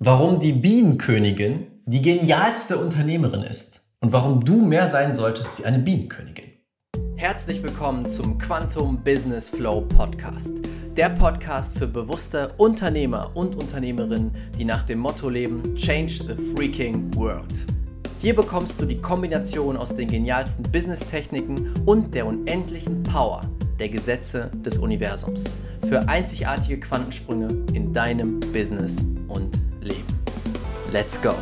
warum die Bienenkönigin die genialste Unternehmerin ist und warum du mehr sein solltest wie eine Bienenkönigin. Herzlich willkommen zum Quantum Business Flow Podcast. Der Podcast für bewusste Unternehmer und Unternehmerinnen, die nach dem Motto leben: Change the freaking world. Hier bekommst du die Kombination aus den genialsten Business-Techniken und der unendlichen Power der Gesetze des Universums für einzigartige Quantensprünge in deinem Business und. Let's go!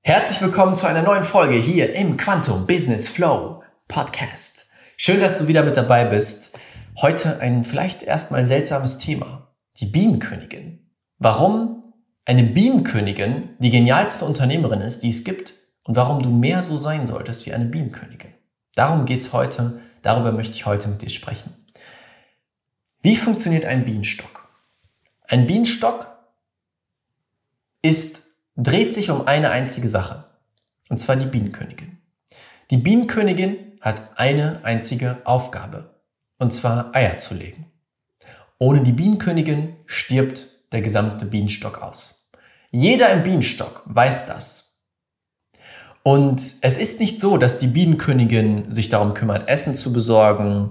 Herzlich willkommen zu einer neuen Folge hier im Quantum Business Flow Podcast. Schön, dass du wieder mit dabei bist. Heute ein vielleicht erstmal seltsames Thema. Die Bienenkönigin. Warum eine Bienenkönigin die genialste Unternehmerin ist, die es gibt und warum du mehr so sein solltest wie eine Bienenkönigin. Darum geht's heute. Darüber möchte ich heute mit dir sprechen. Wie funktioniert ein Bienenstock? Ein Bienenstock ist, dreht sich um eine einzige Sache. Und zwar die Bienenkönigin. Die Bienenkönigin hat eine einzige Aufgabe. Und zwar Eier zu legen. Ohne die Bienenkönigin stirbt der gesamte Bienenstock aus. Jeder im Bienenstock weiß das. Und es ist nicht so, dass die Bienenkönigin sich darum kümmert, Essen zu besorgen,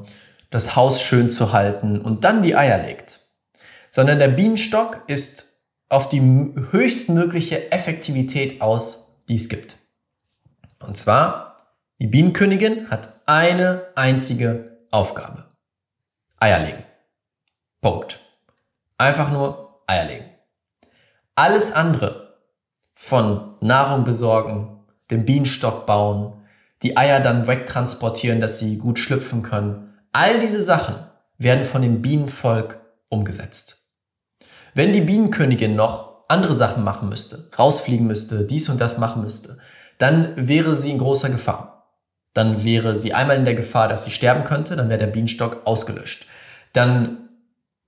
das Haus schön zu halten und dann die Eier legt. Sondern der Bienenstock ist auf die höchstmögliche Effektivität aus, die es gibt. Und zwar, die Bienenkönigin hat eine einzige Aufgabe. Eier legen. Punkt. Einfach nur Eier legen. Alles andere von Nahrung besorgen, den Bienenstock bauen, die Eier dann wegtransportieren, dass sie gut schlüpfen können, all diese Sachen werden von dem Bienenvolk umgesetzt. Wenn die Bienenkönigin noch andere Sachen machen müsste, rausfliegen müsste, dies und das machen müsste, dann wäre sie in großer Gefahr. Dann wäre sie einmal in der Gefahr, dass sie sterben könnte, dann wäre der Bienenstock ausgelöscht. Dann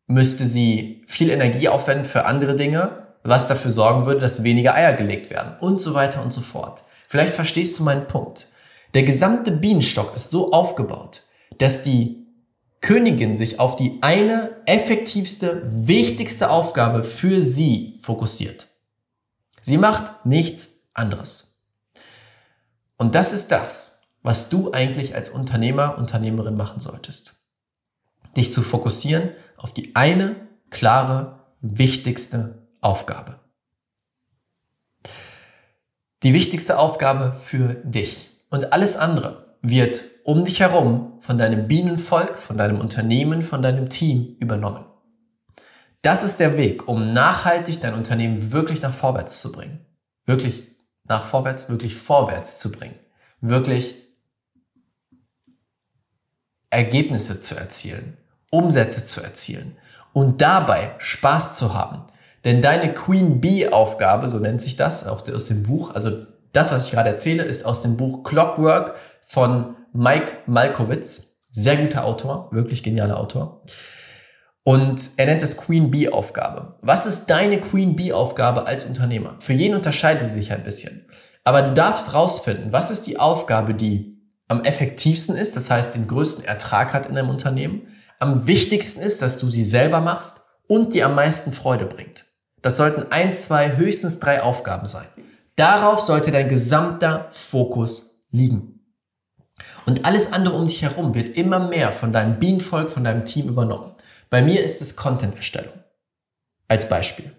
müsste sie viel Energie aufwenden für andere Dinge, was dafür sorgen würde, dass weniger Eier gelegt werden und so weiter und so fort. Vielleicht verstehst du meinen Punkt. Der gesamte Bienenstock ist so aufgebaut, dass die Königin sich auf die eine effektivste, wichtigste Aufgabe für sie fokussiert. Sie macht nichts anderes. Und das ist das, was du eigentlich als Unternehmer, Unternehmerin machen solltest. Dich zu fokussieren auf die eine klare, wichtigste Aufgabe. Die wichtigste Aufgabe für dich. Und alles andere wird um dich herum von deinem Bienenvolk, von deinem Unternehmen, von deinem Team übernommen. Das ist der Weg, um nachhaltig dein Unternehmen wirklich nach vorwärts zu bringen. Wirklich nach vorwärts, wirklich vorwärts zu bringen. Wirklich Ergebnisse zu erzielen, Umsätze zu erzielen und dabei Spaß zu haben. Denn deine Queen Bee Aufgabe, so nennt sich das aus dem Buch, also das, was ich gerade erzähle, ist aus dem Buch Clockwork von Mike Malkowitz, sehr guter Autor, wirklich genialer Autor. Und er nennt es Queen Bee Aufgabe. Was ist deine Queen Bee Aufgabe als Unternehmer? Für jeden unterscheidet sie sich ein bisschen. Aber du darfst rausfinden, was ist die Aufgabe, die am effektivsten ist, das heißt den größten Ertrag hat in einem Unternehmen, am wichtigsten ist, dass du sie selber machst und dir am meisten Freude bringt. Das sollten ein, zwei, höchstens drei Aufgaben sein. Darauf sollte dein gesamter Fokus liegen. Und alles andere um dich herum wird immer mehr von deinem Bienenvolk, von deinem Team übernommen. Bei mir ist es Content-Erstellung. Als Beispiel.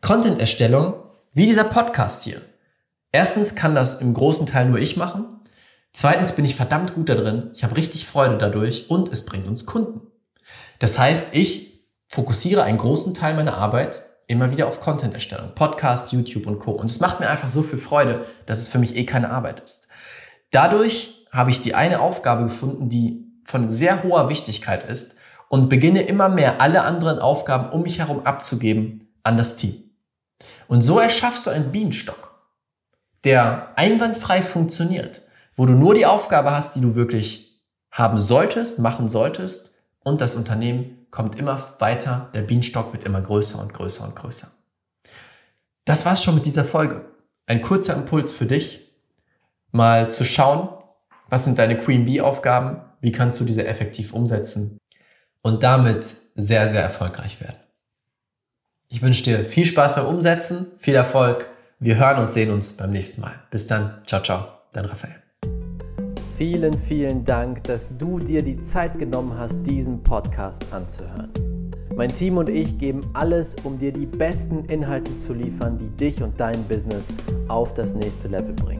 Content-Erstellung, wie dieser Podcast hier. Erstens kann das im großen Teil nur ich machen. Zweitens bin ich verdammt gut da drin. Ich habe richtig Freude dadurch und es bringt uns Kunden. Das heißt, ich fokussiere einen großen Teil meiner Arbeit immer wieder auf Content-Erstellung. Podcast, YouTube und Co. Und es macht mir einfach so viel Freude, dass es für mich eh keine Arbeit ist. Dadurch habe ich die eine Aufgabe gefunden, die von sehr hoher Wichtigkeit ist und beginne immer mehr alle anderen Aufgaben um mich herum abzugeben an das Team. Und so erschaffst du einen Bienenstock, der einwandfrei funktioniert, wo du nur die Aufgabe hast, die du wirklich haben solltest, machen solltest und das Unternehmen kommt immer weiter, der Bienenstock wird immer größer und größer und größer. Das war's schon mit dieser Folge. Ein kurzer Impuls für dich, mal zu schauen, was sind deine Queen Bee Aufgaben? Wie kannst du diese effektiv umsetzen? Und damit sehr, sehr erfolgreich werden. Ich wünsche dir viel Spaß beim Umsetzen, viel Erfolg. Wir hören und sehen uns beim nächsten Mal. Bis dann. Ciao, ciao. Dein Raphael. Vielen, vielen Dank, dass du dir die Zeit genommen hast, diesen Podcast anzuhören. Mein Team und ich geben alles, um dir die besten Inhalte zu liefern, die dich und dein Business auf das nächste Level bringen.